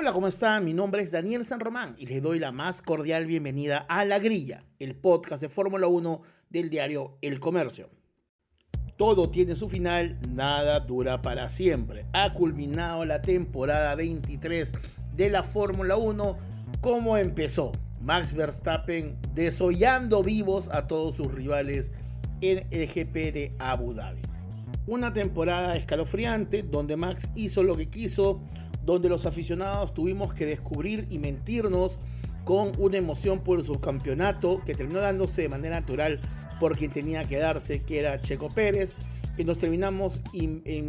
Hola, ¿cómo están? Mi nombre es Daniel San Román y les doy la más cordial bienvenida a La Grilla, el podcast de Fórmula 1 del diario El Comercio. Todo tiene su final, nada dura para siempre. Ha culminado la temporada 23 de la Fórmula 1 como empezó. Max Verstappen desollando vivos a todos sus rivales en el GP de Abu Dhabi. Una temporada escalofriante donde Max hizo lo que quiso, donde los aficionados tuvimos que descubrir y mentirnos con una emoción por el subcampeonato que terminó dándose de manera natural por quien tenía que darse, que era Checo Pérez, y nos terminamos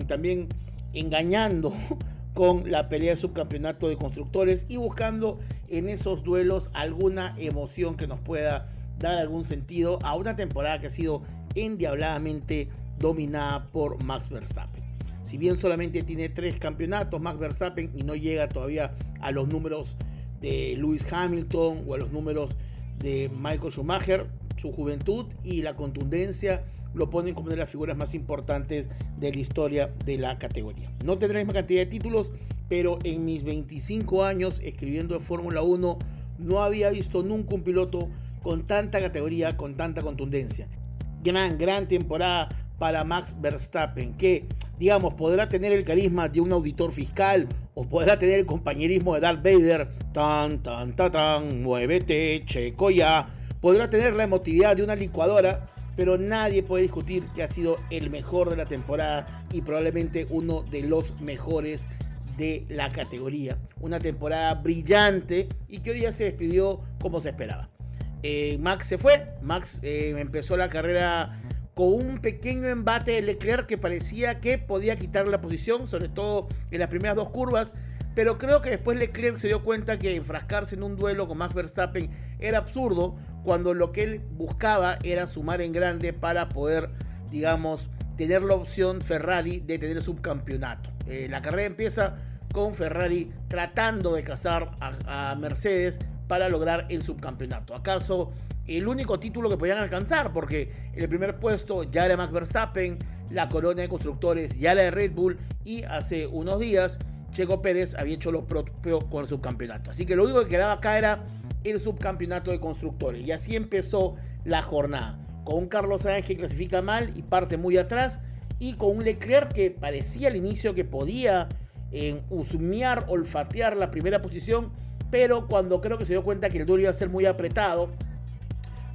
también engañando con la pelea de subcampeonato de constructores y buscando en esos duelos alguna emoción que nos pueda dar algún sentido a una temporada que ha sido endiabladamente dominada por Max Verstappen. Si bien solamente tiene tres campeonatos Max Verstappen y no llega todavía a los números de Lewis Hamilton o a los números de Michael Schumacher, su juventud y la contundencia lo ponen como una de las figuras más importantes de la historia de la categoría. No tendrá la misma cantidad de títulos, pero en mis 25 años escribiendo de Fórmula 1 no había visto nunca un piloto con tanta categoría, con tanta contundencia. Gran, gran temporada para Max Verstappen, que, digamos, podrá tener el carisma de un auditor fiscal o podrá tener el compañerismo de Darth Vader, tan, tan, tan, tan, muévete, checo ya, podrá tener la emotividad de una licuadora, pero nadie puede discutir que ha sido el mejor de la temporada y probablemente uno de los mejores de la categoría. Una temporada brillante y que hoy día se despidió como se esperaba. Eh, Max se fue, Max eh, empezó la carrera con un pequeño embate de Leclerc que parecía que podía quitar la posición, sobre todo en las primeras dos curvas, pero creo que después Leclerc se dio cuenta que enfrascarse en un duelo con Max Verstappen era absurdo cuando lo que él buscaba era sumar en grande para poder, digamos, tener la opción Ferrari de tener subcampeonato. Eh, la carrera empieza con Ferrari tratando de cazar a, a Mercedes para lograr el subcampeonato. ¿Acaso el único título que podían alcanzar? Porque en el primer puesto ya era Max Verstappen, la corona de constructores ya era de Red Bull y hace unos días Checo Pérez había hecho lo propio con el subcampeonato. Así que lo único que quedaba acá era el subcampeonato de constructores. Y así empezó la jornada. Con un Carlos Sainz que clasifica mal y parte muy atrás. Y con un Leclerc que parecía al inicio que podía eh, husmear, olfatear la primera posición. Pero cuando creo que se dio cuenta que el duelo iba a ser muy apretado,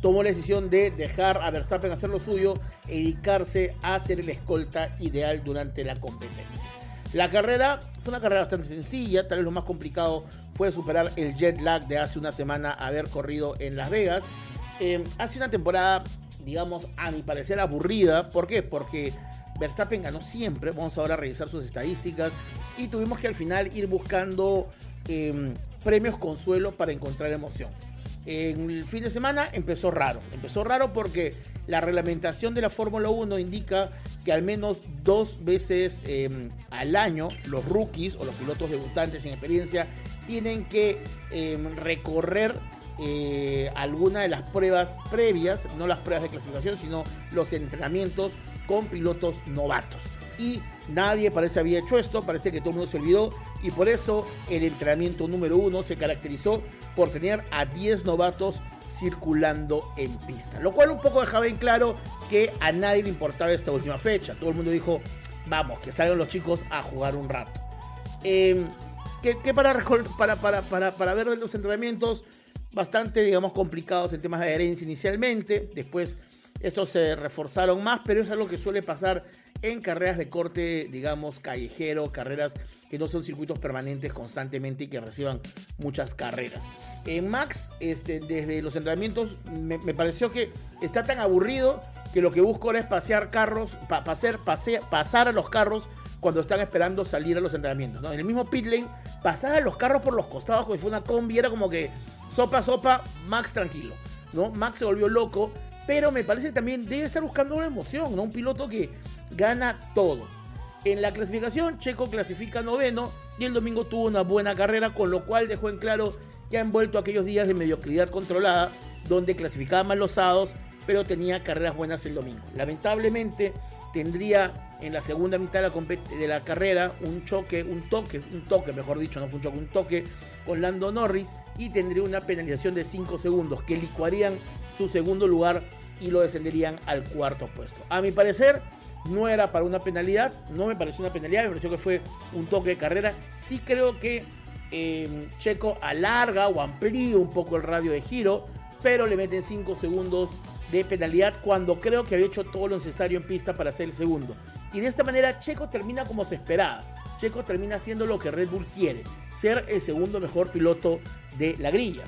tomó la decisión de dejar a Verstappen hacer lo suyo e dedicarse a ser el escolta ideal durante la competencia. La carrera fue una carrera bastante sencilla, tal vez lo más complicado fue superar el jet lag de hace una semana haber corrido en Las Vegas. Eh, hace una temporada, digamos, a mi parecer aburrida. ¿Por qué? Porque Verstappen ganó siempre. Vamos ahora a revisar sus estadísticas. Y tuvimos que al final ir buscando eh, premios consuelo para encontrar emoción. En el fin de semana empezó raro. Empezó raro porque la reglamentación de la Fórmula 1 indica que al menos dos veces eh, al año los rookies o los pilotos debutantes sin experiencia tienen que eh, recorrer eh, alguna de las pruebas previas, no las pruebas de clasificación, sino los entrenamientos con pilotos novatos. Y nadie parece había hecho esto, parece que todo el mundo se olvidó y por eso el entrenamiento número uno se caracterizó por tener a 10 novatos circulando en pista. Lo cual un poco dejaba en claro que a nadie le importaba esta última fecha. Todo el mundo dijo, vamos, que salgan los chicos a jugar un rato. Eh, que, para ver los entrenamientos bastante, digamos, complicados en temas de adherencia inicialmente. Después estos se reforzaron más, pero es algo que suele pasar en carreras de corte, digamos, callejero, carreras que no son circuitos permanentes constantemente y que reciban muchas carreras. En Max, este, desde los entrenamientos, me, pareció que está tan aburrido que lo que busco ahora es pasear carros, pasar a los carros cuando están esperando salir a los entrenamientos. En el mismo pit lane, pasar a los carros por los costados como si fue una combi, era como que sopa, sopa, Max tranquilo. ¿no? Max se volvió loco, pero me parece que también debe estar buscando una emoción, ¿no? un piloto que gana todo. En la clasificación, Checo clasifica noveno y el domingo tuvo una buena carrera, con lo cual dejó en claro que han vuelto aquellos días de mediocridad controlada, donde clasificaba mal los sábados, pero tenía carreras buenas el domingo. Lamentablemente, tendría en la segunda mitad de la, de la, carrera un choque, un toque, un toque, mejor dicho, no fue un choque, un toque con Lando Norris y tendría una penalización de 5 segundos que licuarían su segundo lugar y lo descenderían al cuarto puesto. A mi parecer, no era para una penalidad, no me pareció una penalidad, me pareció que fue un toque de carrera. Sí creo que em, Checo alarga o amplía un poco el radio de giro, pero le meten 5 segundos de penalidad cuando creo que había hecho todo lo necesario en pista para ser el segundo. Y de esta manera Checo termina como se esperaba. Checo termina haciendo lo que Red Bull quiere, ser el segundo mejor piloto de la grilla.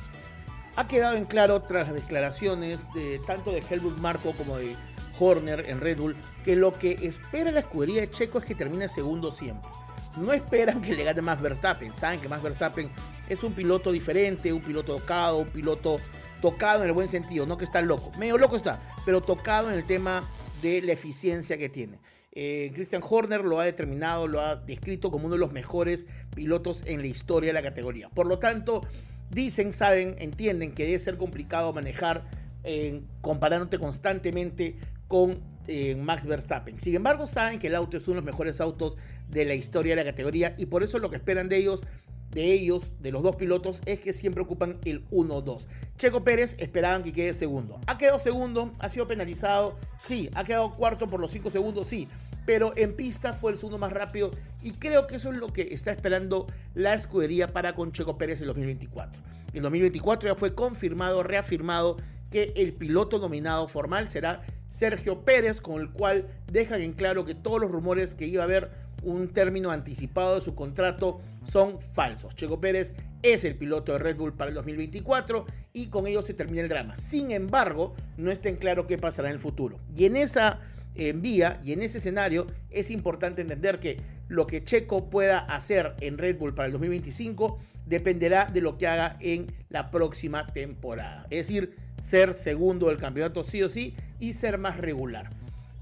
Ha quedado en claro tras las declaraciones de tanto de Helmut Marco como de Horner en Red Bull que lo que espera la escudería de Checo es que termine segundo siempre. No esperan que le gane más Verstappen, saben que más Verstappen es un piloto diferente, un piloto tocado, un piloto tocado en el buen sentido, no que está loco, medio loco está, pero tocado en el tema de la eficiencia que tiene. Eh, Christian Horner lo ha determinado, lo ha descrito como uno de los mejores pilotos en la historia de la categoría. Por lo tanto, dicen, saben, entienden que debe ser complicado manejar eh, comparándote constantemente con eh, Max Verstappen. Sin embargo, saben que el auto es uno de los mejores autos de la historia de la categoría y por eso lo que esperan de ellos de ellos, de los dos pilotos, es que siempre ocupan el 1-2. Checo Pérez esperaban que quede segundo. ¿Ha quedado segundo? ¿Ha sido penalizado? Sí. ¿Ha quedado cuarto por los 5 segundos? Sí. Pero en pista fue el segundo más rápido y creo que eso es lo que está esperando la escudería para con Checo Pérez en 2024. En 2024 ya fue confirmado, reafirmado que el piloto nominado formal será Sergio Pérez, con el cual dejan en claro que todos los rumores que iba a haber un término anticipado de su contrato son falsos. Checo Pérez es el piloto de Red Bull para el 2024 y con ello se termina el drama. Sin embargo, no está en claro qué pasará en el futuro. Y en esa en vía y en ese escenario es importante entender que lo que Checo pueda hacer en Red Bull para el 2025 dependerá de lo que haga en la próxima temporada. Es decir, ser segundo del campeonato sí o sí y ser más regular.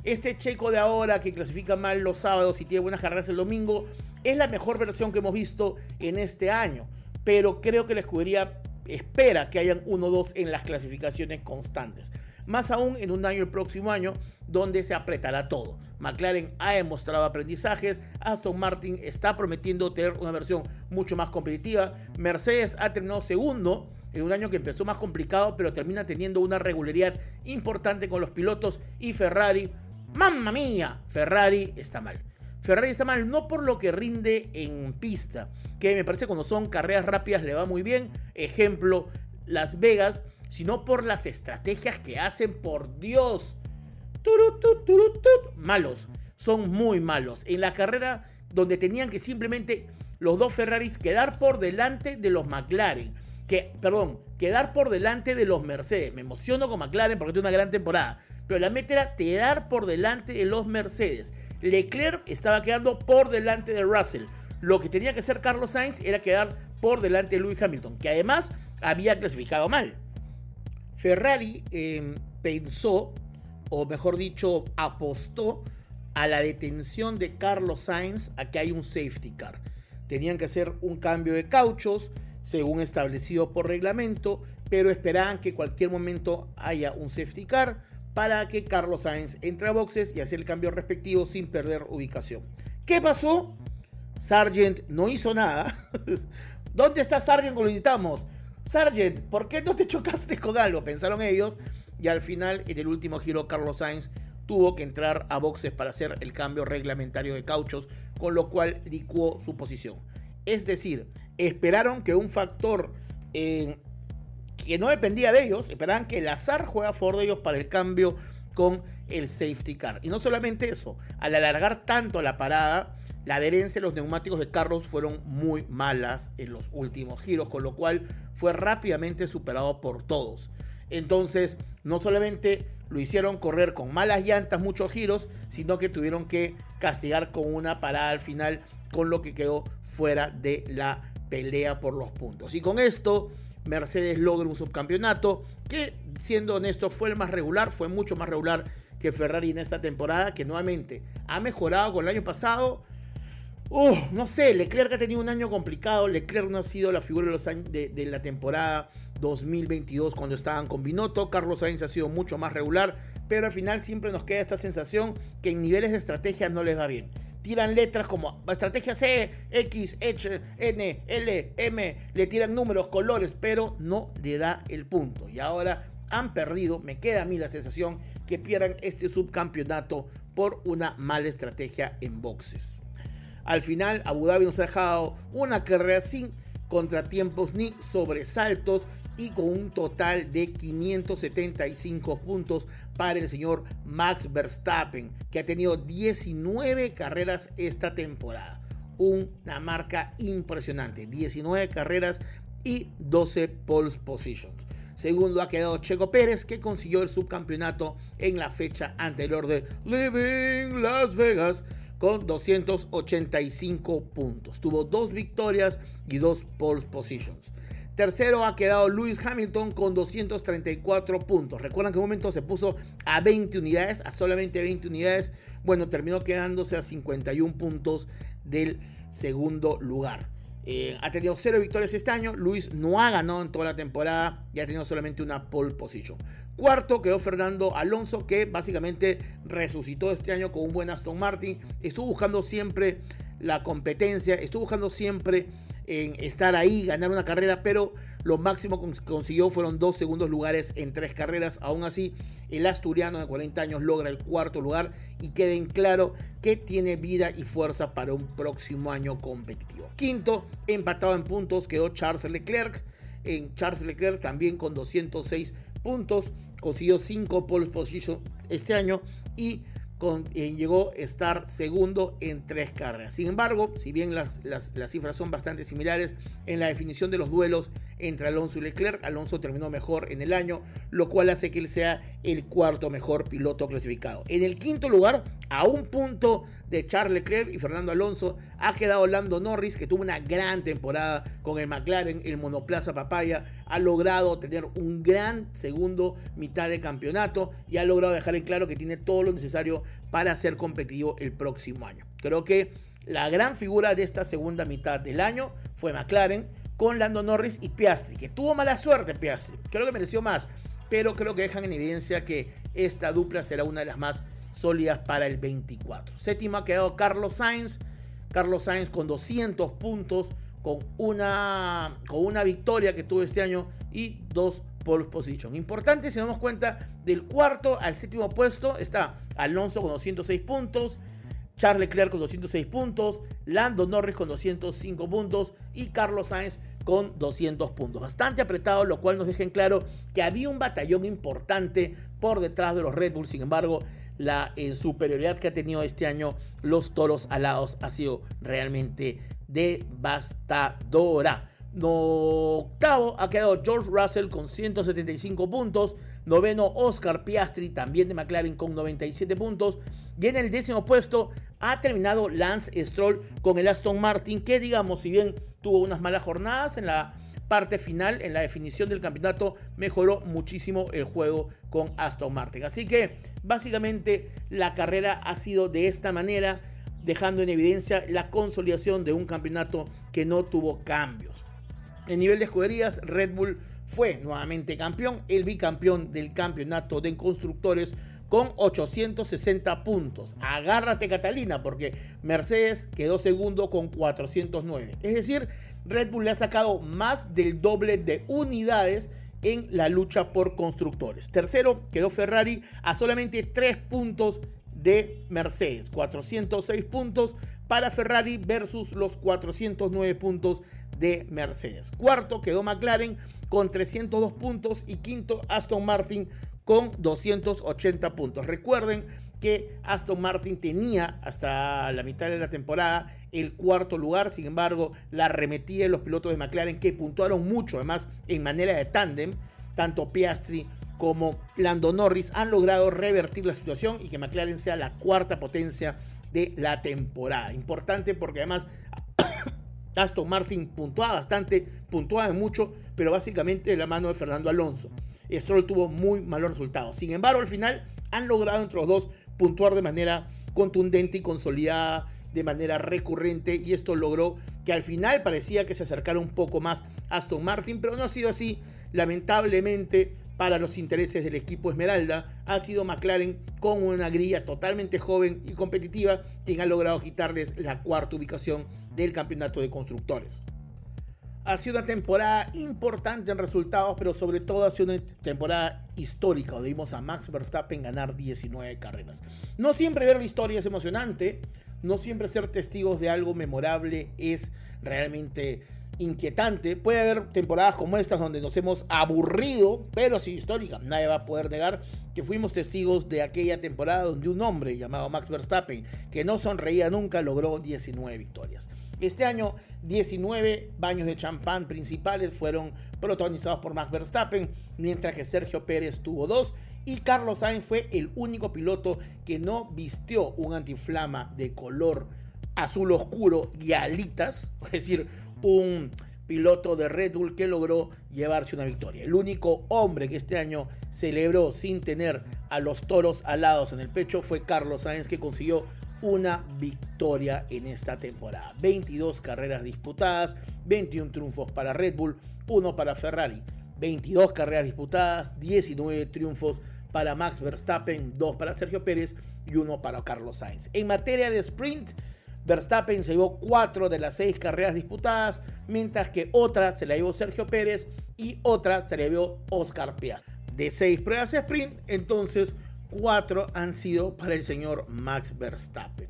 Este Checo de ahora que clasifica mal los sábados y tiene buenas carreras el domingo es la mejor versión que hemos visto en este año. Pero creo que la escudería espera que hayan 1-2 en las clasificaciones constantes más aún en un año el próximo año donde se apretará todo. McLaren ha demostrado aprendizajes, Aston Martin está prometiendo tener una versión mucho más competitiva, Mercedes ha terminado segundo en un año que empezó más complicado, pero termina teniendo una regularidad importante con los pilotos y Ferrari, mamma mía, Ferrari está mal. Ferrari está mal no por lo que rinde en pista, que me parece cuando son carreras rápidas le va muy bien. Ejemplo, Las Vegas sino por las estrategias que hacen, por Dios. Malos, son muy malos. En la carrera donde tenían que simplemente los dos Ferraris quedar por delante de los McLaren. Que, perdón, quedar por delante de los Mercedes. Me emociono con McLaren porque tiene una gran temporada. Pero la meta era quedar por delante de los Mercedes. Leclerc estaba quedando por delante de Russell. Lo que tenía que hacer Carlos Sainz era quedar por delante de Lewis Hamilton, que además había clasificado mal. Ferrari em, pensó, o mejor dicho, apostó a la detención de Carlos Sainz a que hay un safety car. Tenían que hacer un cambio de cauchos, según establecido por reglamento, pero esperaban que cualquier momento haya un safety car para que Carlos Sainz entre a boxes y hacer el cambio respectivo sin perder ubicación. ¿Qué pasó? Sargent no hizo nada. ¿Dónde está Sargent lo necesitamos? Sargent, ¿por qué no te chocaste con algo? Pensaron ellos. Y al final, en el último giro, Carlos Sainz tuvo que entrar a boxes para hacer el cambio reglamentario de cauchos, con lo cual licuó su posición. Es decir, esperaron que un factor que no dependía de ellos, esperaban que el azar juega a favor de ellos para el cambio con el safety car. Y no solamente eso, al alargar tanto la parada, la adherencia de los neumáticos de Carlos fueron muy malas en los últimos giros, con lo cual fue rápidamente superado por todos. Entonces, no solamente lo hicieron correr con malas llantas muchos giros, sino que tuvieron que castigar con una parada al final, con lo que quedó fuera de la pelea por los puntos. Y con esto, Mercedes logra un subcampeonato que, siendo honesto, fue el más regular, fue mucho más regular que Ferrari en esta temporada, que nuevamente ha mejorado con el año pasado. No sé, Leclerc ha tenido un año complicado. Leclerc no ha sido la figura de, los de, de, la temporada 2022 cuando estaban con Binotto. Carlos Sainz ha sido mucho más regular, pero al final siempre nos queda esta sensación que en niveles de estrategia no les va bien. Tiran letras como estrategia C, X, H, N, L, M, le tiran números, colores, pero no le da el punto. Y ahora han perdido, me queda a mí la sensación que pierdan este subcampeonato por una mala estrategia en boxes. Al final, Abu Dhabi nos ha dejado una carrera sin contratiempos ni sobresaltos y con un total de 575 puntos para el señor Max Verstappen, que ha tenido 19 carreras esta temporada. Una marca impresionante, 19 carreras y 12 pole positions. Segundo ha quedado Checo Pérez, que consiguió el subcampeonato en la fecha anterior de Living Las Vegas con 285 puntos. Tuvo dos victorias y dos pole positions. Tercero ha quedado Lewis Hamilton con 234 puntos. Recuerdan que en un momento se puso a 20 unidades, a solamente 20 unidades. Bueno, terminó quedándose a 51 puntos del segundo lugar. Eh, ha tenido cero victorias este año. Luis no ha ganado en toda la temporada y ha tenido solamente una pole position. Cuarto quedó Fernando Alonso, que básicamente resucitó este año con un buen Aston Martin. Estuvo buscando siempre la competencia, estuvo buscando siempre en estar ahí, ganar una carrera, pero lo máximo que consiguió fueron dos segundos lugares en tres carreras. Aún así, el asturiano de 40 años logra el cuarto lugar y queda en claro que tiene vida y fuerza para un próximo año competitivo. Quinto, empatado en puntos, quedó Charles Leclerc. En Charles Leclerc también con 206 puntos, consiguió 5 pole position este año y eh, llegó a estar segundo en tres carreras. Sin embargo, si bien las, las, cifras son bastante similares, en la definición de los duelos entre Alonso y Leclerc, Alonso terminó mejor en el año, lo cual hace que él sea el cuarto mejor piloto clasificado. En el quinto lugar, a un punto de Charles Leclerc y Fernando Alonso, ha quedado Lando Norris, que tuvo una gran temporada con el McLaren, el monoplaza papaya, ha logrado tener un gran segundo mitad de campeonato y ha logrado dejar en claro que tiene todo lo necesario para ser competitivo el próximo año. Creo que la gran figura de esta segunda mitad del año fue McLaren con Lando Norris y Piastri, que tuvo mala suerte Piastri, creo que mereció más, pero creo que dejan en evidencia que esta dupla será una de las más sólidas para el 24. Séptima ha quedado Carlos Sainz, Carlos Sainz con 200 puntos, con una, con una victoria que tuvo este año y dos pole position. Importante si nos damos cuenta, del cuarto al séptimo puesto está Alonso con 206 puntos, Charles Leclerc con 206 puntos, Lando Norris con 205 puntos y Carlos Sainz con 200 puntos. Bastante apretado, lo cual nos deja en claro que había un batallón importante por detrás de los Red Bull. Sin embargo, la eh, superioridad que ha tenido este año los toros alados ha sido realmente devastadora. Octavo ha quedado George Russell con 175 puntos. Noveno Oscar Piastri también de McLaren con 97 puntos. Y en el décimo puesto ha terminado Lance Stroll con el Aston Martin que digamos si bien tuvo unas malas jornadas en la parte final, en la definición del campeonato, mejoró muchísimo el juego con Aston Martin. Así que básicamente la carrera ha sido de esta manera, dejando en evidencia la consolidación de un campeonato que no tuvo cambios. En nivel de escuderías, Red Bull fue nuevamente campeón, el bicampeón del campeonato de constructores con 860 puntos. Agárrate Catalina porque Mercedes quedó segundo con 409. Es decir, Red Bull le ha sacado más del doble de unidades en la lucha por constructores. Tercero quedó Ferrari a solamente 3 puntos de Mercedes. 406 puntos para Ferrari versus los 409 puntos de Mercedes. Cuarto quedó McLaren con 302 puntos y quinto Aston Martin con 280 puntos. Recuerden que Aston Martin tenía hasta la mitad de la temporada el cuarto lugar, sin embargo, la arremetía de los pilotos de McLaren que puntuaron mucho, además en manera de tándem, tanto Piastri como Lando Norris han logrado revertir la situación y que McLaren sea la cuarta potencia de la temporada. Importante porque además Aston Martin puntuaba bastante, puntuaba mucho, pero básicamente de la mano de Fernando Alonso. Stroll tuvo muy malos resultados. Sin embargo, al final han logrado entre los dos puntuar de manera contundente y consolidada de manera recurrente y esto logró que al final parecía que se acercara un poco más Aston Martin, pero no ha sido así. Lamentablemente, para los intereses del equipo Esmeralda, ha sido McLaren con una grilla totalmente joven y competitiva quien ha logrado quitarles la cuarta ubicación del campeonato de constructores. Ha sido una temporada importante en resultados, pero sobre todo ha sido una temporada histórica, vimos a Max Verstappen ganar 19 carreras. No siempre ver la historia es emocionante, no siempre ser testigos de algo memorable es realmente inquietante. Puede haber temporadas como estas donde nos hemos aburrido, pero sí histórica. Nadie va a poder negar que fuimos testigos de aquella temporada donde un hombre llamado Max Verstappen, que no sonreía nunca, logró 19 victorias. Este año, 19 baños de champán principales fueron protagonizados por Max Verstappen, mientras que Sergio Pérez tuvo dos y Carlos Sainz fue el único piloto que no vistió un antiflama de color azul oscuro y alitas, es decir, un piloto de Red Bull que logró llevarse una victoria. El único hombre que este año celebró sin tener a los toros alados en el pecho fue Carlos Sainz que consiguió una victoria en esta temporada. 22 carreras disputadas, 21 triunfos para Red Bull, 1 para Ferrari. 22 carreras disputadas, 19 triunfos para Max Verstappen, 2 para Sergio Pérez y 1 para Carlos Sainz. En materia de sprint, Verstappen se llevó 4 de las 6 carreras disputadas, mientras que otra se la llevó Sergio Pérez y otra se la llevó Oscar Piastri. De 6 pruebas de sprint, entonces 4 han sido para el señor Max Verstappen.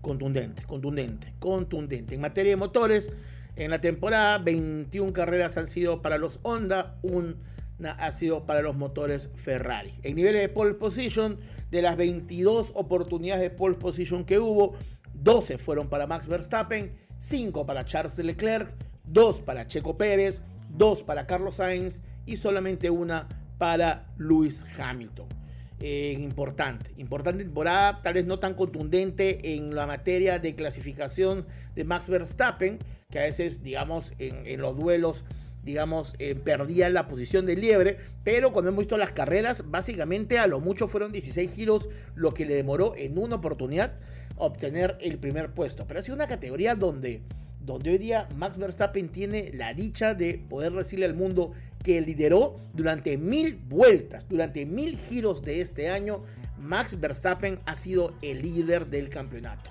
contundente, contundente, contundente. En materia de motores, en la temporada 21 carreras han sido para los Honda, una ha sido para los motores Ferrari. En niveles de pole position, de las 22 oportunidades de pole position que hubo, 12 fueron para Max Verstappen, 5 para Charles Leclerc, 2 para Checo Pérez, 2 para Carlos Sainz y solamente una para Lewis Hamilton. Eh, importante, importante temporada, tal vez no tan contundente en la materia de clasificación de Max Verstappen, que a veces, digamos, en, los duelos, digamos, eh, perdía la posición de liebre, pero cuando hemos visto las carreras, básicamente a lo mucho fueron 16 giros, lo que le demoró en una oportunidad obtener el primer puesto. Pero ha sido una categoría donde donde hoy día Max Verstappen tiene la dicha de poder decirle al mundo que lideró durante mil vueltas, durante mil giros de este año, Max Verstappen ha sido el líder del campeonato.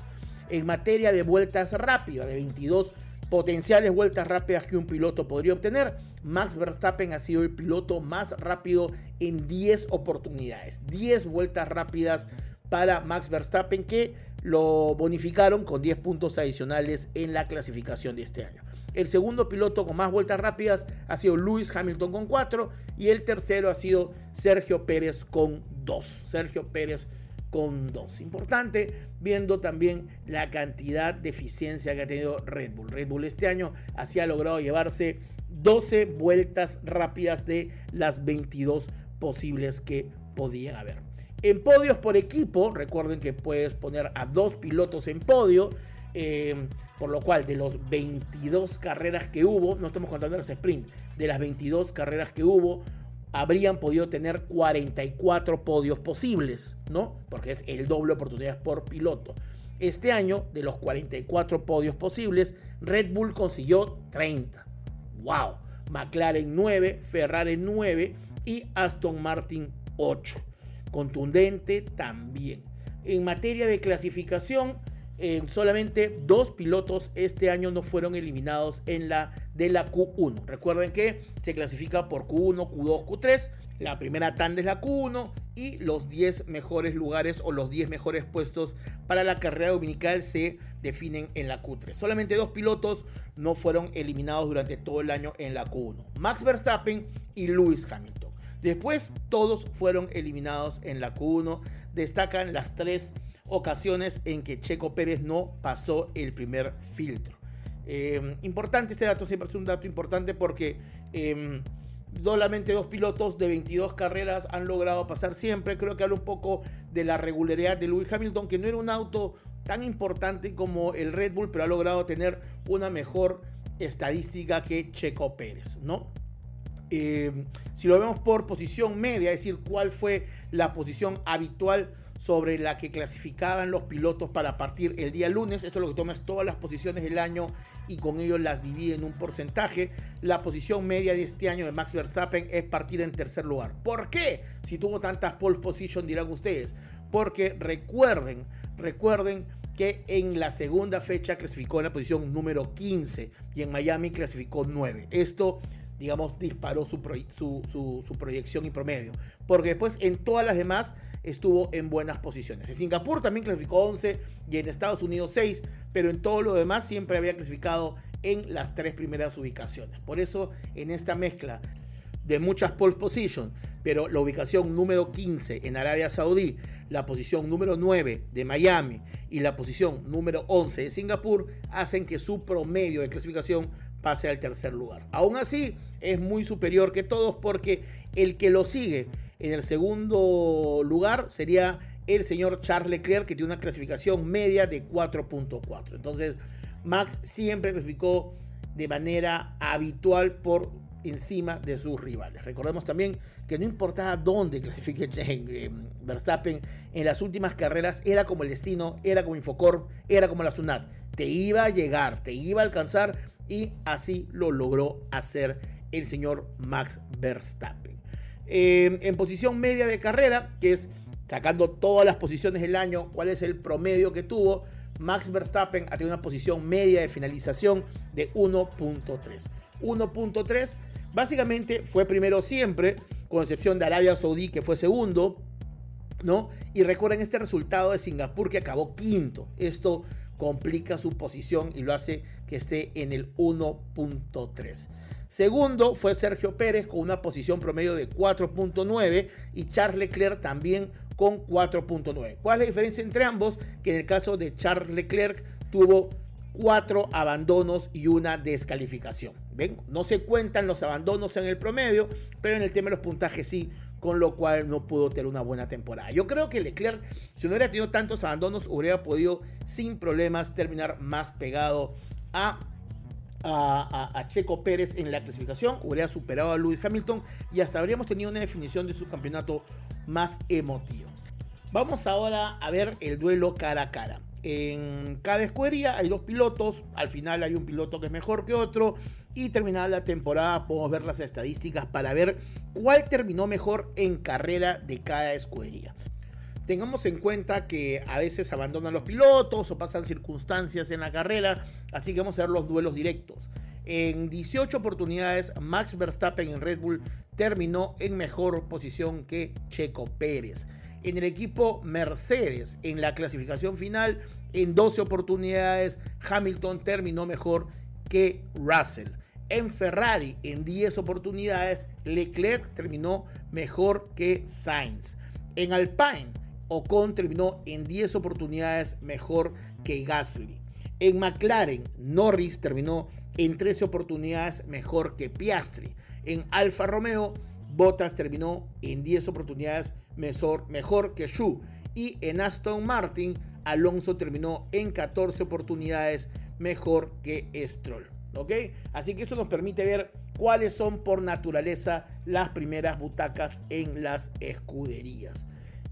En materia de vueltas rápidas, de 22 potenciales vueltas rápidas que un piloto podría obtener, Max Verstappen ha sido el piloto más rápido en 10 oportunidades. 10 vueltas rápidas para Max Verstappen que lo bonificaron con 10 puntos adicionales en la clasificación de este año. El segundo piloto con más vueltas rápidas ha sido Lewis Hamilton con 4 y el tercero ha sido Sergio Pérez con 2. Sergio Pérez con 2. Importante viendo también la cantidad de eficiencia que ha tenido Red Bull. Red Bull este año así ha logrado llevarse 12 vueltas rápidas de las 22 posibles que podía haber. En podios por equipo, recuerden que puedes poner a dos pilotos en podio, em, por lo cual de los 22 carreras que hubo, no estamos contando las sprint, de las 22 carreras que hubo, habrían podido tener 44 podios posibles, ¿no? Porque es el doble oportunidades por piloto. Este año, de los 44 podios posibles, Red Bull consiguió 30. ¡Wow! McLaren 9, Ferrari 9 y Aston Martin 8 contundente también. En materia de clasificación, solamente dos pilotos este año no fueron eliminados en la de la Q1. Recuerden que se clasifica por Q1, Q2, Q3. La primera tanda es la Q1 y los 10 mejores lugares o los 10 mejores puestos para la carrera dominical se definen en la Q3. Solamente dos pilotos no fueron eliminados durante todo el año en la Q1. Max Verstappen y Lewis Hamilton. Después todos fueron eliminados en la Q1. Destacan las tres ocasiones en que Checo Pérez no pasó el primer filtro. Eh, importante este dato, siempre es un dato importante porque eh, solamente dos pilotos de 22 carreras han logrado pasar siempre. Creo que habla un poco de la regularidad de Lewis Hamilton, que no era un auto tan importante como el Red Bull, pero ha logrado tener una mejor estadística que Checo Pérez, ¿no? Eh, si lo vemos por posición media, es decir, cuál fue la posición habitual sobre la que clasificaban los pilotos para partir el día lunes. Esto es lo que toma es todas las posiciones del año y con ello las divide en un porcentaje. La posición media de este año de Max Verstappen es partir en tercer lugar. ¿Por qué? Si tuvo tantas pole position, dirán ustedes. Porque recuerden, recuerden que en la segunda fecha clasificó en la posición número 15 y en Miami clasificó 9. Esto digamos, disparó su, su, proyección y promedio. Porque después en todas las demás estuvo en buenas posiciones. En Singapur también clasificó 11 y en Estados Unidos 6, pero en todo lo demás siempre había clasificado en las tres primeras ubicaciones. Por eso en esta mezcla de muchas pole position, pero la ubicación número 15 en Arabia Saudí, la posición número 9 de Miami y la posición número 11 de Singapur hacen que su promedio de clasificación pase al tercer lugar. Aún así, es muy superior que todos porque el que lo sigue en el segundo lugar sería el señor Charles Leclerc, que tiene una clasificación media de 4.4. Entonces, Max siempre clasificó de manera habitual por encima de sus rivales. Recordemos también que no importaba dónde clasifique Verstappen en las últimas carreras, era como el destino, era como Infocor, era como la Sunat. Te iba a llegar, te iba a alcanzar y así lo logró hacer el señor Max Verstappen. En posición media de carrera, que es sacando todas las posiciones del año, cuál es el promedio que tuvo, Max Verstappen ha tenido una posición media de finalización de 1.3. 1.3 básicamente fue primero siempre, con excepción de Arabia Saudí que fue segundo, ¿no? Y recuerden este resultado de Singapur que acabó quinto. Esto complica su posición y lo hace que esté en el 1.3. Segundo fue Sergio Pérez con una posición promedio de 4.9 y Charles Leclerc también con 4.9. ¿Cuál es la diferencia entre ambos? Que en el caso de Charles Leclerc tuvo cuatro abandonos y una descalificación. ¿Ven? No se cuentan los abandonos en el promedio, pero en el tema de los puntajes sí, con lo cual no pudo tener una buena temporada. Yo creo que Leclerc, si no hubiera tenido tantos abandonos, hubiera podido sin problemas terminar más pegado a, a, Checo Pérez en la clasificación, hubiera superado a Lewis Hamilton y hasta habríamos tenido una definición de su campeonato más emotivo. Vamos ahora a ver el duelo cara a cara. En cada escudería hay dos pilotos, al final hay un piloto que es mejor que otro y terminada la temporada podemos ver las estadísticas para ver cuál terminó mejor en carrera de cada escudería. Tengamos en cuenta que a veces abandonan los pilotos o pasan circunstancias en la carrera, así que vamos a ver los duelos directos. En 18 oportunidades, Max Verstappen en Red Bull terminó en mejor posición que Checo Pérez en el equipo Mercedes en la clasificación final. En 12 oportunidades, Hamilton terminó mejor que Russell. En Ferrari, en 10 oportunidades, Leclerc terminó mejor que Sainz. En Alpine, Ocon terminó en 10 oportunidades mejor que Gasly. En McLaren, Norris terminó en 13 oportunidades mejor que Piastri. En Alfa Romeo, Bottas terminó en 10 oportunidades mejor, mejor que Shu. Y en Aston Martin, Alonso terminó en 14 oportunidades mejor que Stroll. Así que esto nos permite ver cuáles son por naturaleza las primeras butacas en las escuderías.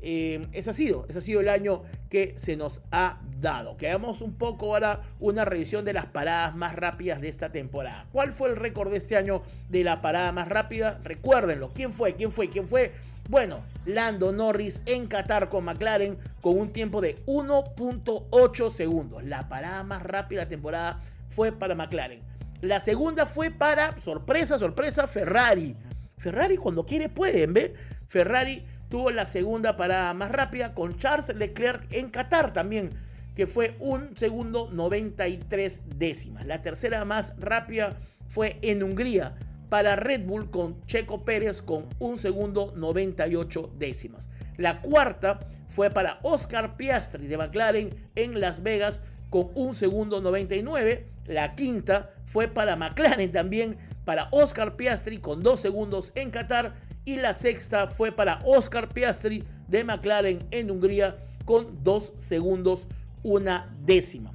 Eh, ese, ha sido, ese ha sido el año que se nos ha dado. Quedamos un poco ahora una revisión de las paradas más rápidas de esta temporada. ¿Cuál fue el récord de este año de la parada más rápida? Recuérdenlo. ¿Quién fue? ¿Quién fue? ¿Quién fue? Bueno, Lando Norris en Qatar con McLaren con un tiempo de 1.8 segundos. La parada más rápida de la temporada fue para McLaren. La segunda fue para, sorpresa, sorpresa, Ferrari. Ferrari cuando quiere pueden, ¿ver? Ferrari tuvo la segunda parada más rápida con Charles Leclerc en Qatar también, que fue un segundo 93 décimas. La tercera más rápida fue en Hungría para Red Bull con Checo Pérez con 1 segundo 98 décimas. La cuarta fue para Oscar Piastri de McLaren en Las Vegas con 1 segundo 99. La quinta fue para McLaren también para Oscar Piastri con 2 segundos en Qatar. Y la sexta fue para Oscar Piastri de McLaren en Hungría con 2 segundos una décima.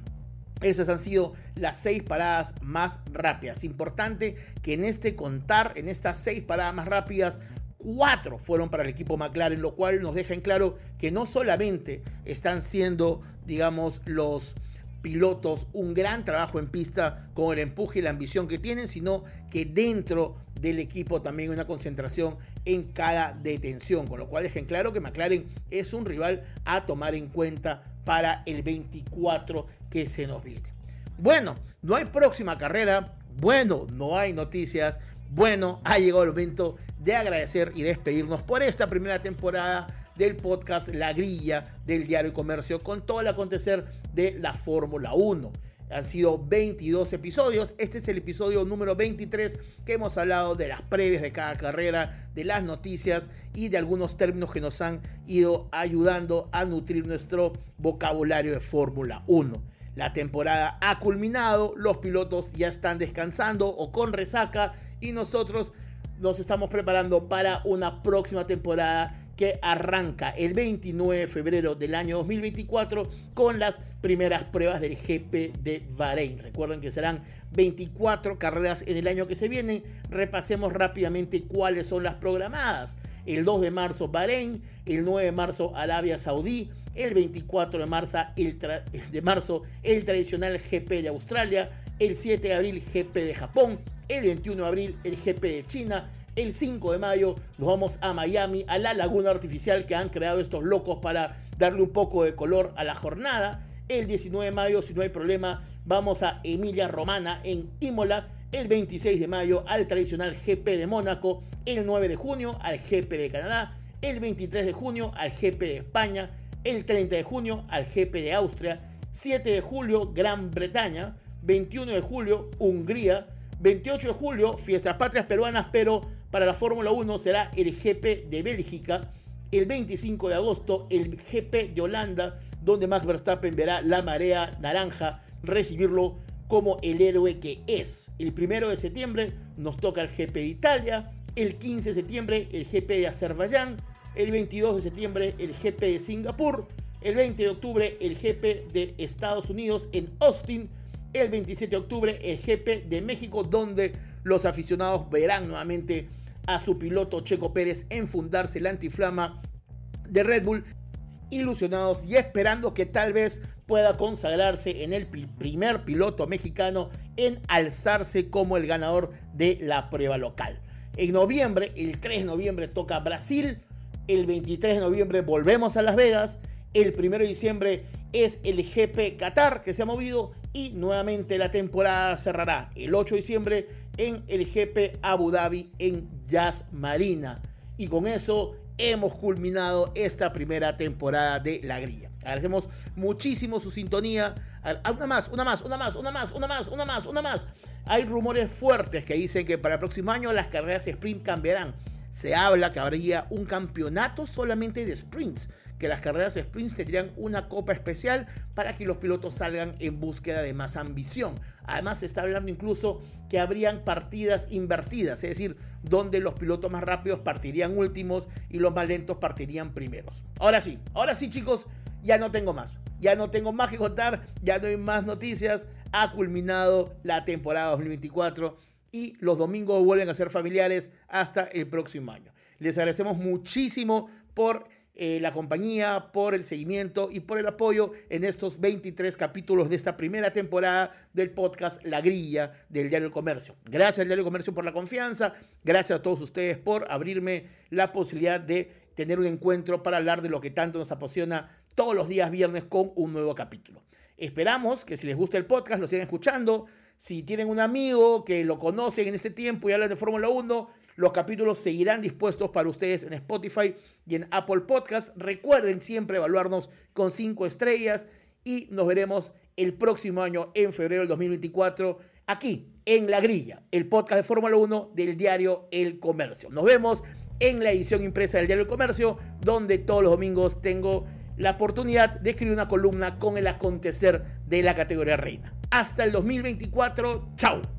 Esas han sido las seis paradas más rápidas. Importante que en este contar, en estas seis paradas más rápidas, cuatro fueron para el equipo McLaren, lo cual nos deja en claro que no solamente están siendo, digamos, los pilotos un gran trabajo en pista con el empuje y la ambición que tienen, sino que dentro del equipo también una concentración en cada detención, con lo cual deja en claro que McLaren es un rival a tomar en cuenta para el 24 que se nos viene. Bueno, no hay próxima carrera, bueno, no hay noticias, bueno, ha llegado el momento de agradecer y despedirnos por esta primera temporada del podcast La Grilla del Diario Comercio con todo el acontecer de la Fórmula 1. Han sido 22 episodios. Este es el episodio número 23 que hemos hablado de las previas de cada carrera, de las noticias y de algunos términos que nos han ido ayudando a nutrir nuestro vocabulario de Fórmula 1. La temporada ha culminado, los pilotos ya están descansando o con resaca y nosotros nos estamos preparando para una próxima temporada que arranca el 29 de febrero del año 2024 con las primeras pruebas del GP de Bahrein. Recuerden que serán 24 carreras en el año que se viene. Repasemos rápidamente cuáles son las programadas. El 2 de marzo Bahrein, el 9 de marzo Arabia Saudí, el 24 de marzo el, de marzo, el tradicional GP de Australia, el 7 de abril GP de Japón, el 21 de abril el GP de China, el 5 de mayo nos vamos a Miami, a la laguna artificial que han creado estos locos para darle un poco de color a la jornada. El 19 de mayo, si no hay problema, vamos a Emilia Romana en Imola. El 26 de mayo al tradicional GP de Mónaco. El 9 de junio al GP de Canadá. El 23 de junio al GP de España. El 30 de junio al GP de Austria. 7 de julio Gran Bretaña. 21 de julio Hungría. 28 de julio Fiestas Patrias Peruanas, pero para la Fórmula 1 será el GP de Bélgica. El 25 de agosto, el GP de Holanda, donde Max Verstappen verá la marea naranja recibirlo como el héroe que es. El 1 de septiembre nos toca el GP de Italia. El 15 de septiembre, el GP de Azerbaiyán. El 22 de septiembre, el GP de Singapur. El 20 de octubre, el GP de Estados Unidos en Austin. El 27 de octubre, el GP de México, donde los aficionados verán nuevamente a su piloto Checo Pérez enfundarse la antiflama de Red Bull, ilusionados y esperando que tal vez pueda consagrarse en el primer piloto mexicano en alzarse como el ganador de la prueba local. En noviembre, el 3 de noviembre toca Brasil, el 23 de noviembre volvemos a Las Vegas, el 1 de diciembre es el GP Qatar que se ha movido y nuevamente la temporada cerrará el 8 de diciembre en el GP Abu Dhabi en Jazz Marina. Y con eso hemos culminado esta primera temporada de La Grilla. Agradecemos muchísimo su sintonía. Una más, una más, una más, una más, una más, una más, una más. Hay rumores fuertes que dicen que para el próximo año las carreras sprint cambiarán. Se habla que habría un campeonato solamente de sprints que las carreras sprints tendrían una copa especial para que los pilotos salgan en búsqueda de más ambición. Además se está hablando incluso que habrían partidas invertidas, es decir, donde los pilotos más rápidos partirían últimos y los más lentos partirían primeros. Ahora sí, ahora sí chicos, ya no tengo más. Ya no tengo más que contar, ya no hay más noticias. Ha culminado la temporada 2024 y los domingos vuelven a ser familiares hasta el próximo año. Les agradecemos muchísimo por eh, la compañía, por el seguimiento y por el apoyo en estos 23 capítulos de esta primera temporada del podcast La Grilla del Diario del Comercio. Gracias al Diario del Comercio por la confianza, gracias a todos ustedes por abrirme la posibilidad de tener un encuentro para hablar de lo que tanto nos apasiona todos los días viernes con un nuevo capítulo. Esperamos que si les gusta el podcast lo sigan escuchando. Si tienen un amigo que lo conocen en este tiempo y hablan de Fórmula 1, los capítulos seguirán dispuestos para ustedes en Spotify y en Apple Podcast. Recuerden siempre evaluarnos con 5 estrellas y nos veremos el próximo año en febrero del 2024 aquí en La Grilla, el podcast de Fórmula 1 del diario El Comercio. Nos vemos en la edición impresa del diario El Comercio, donde todos los domingos tengo la oportunidad de escribir una columna con el acontecer de la categoría reina. Hasta el 2024, chao.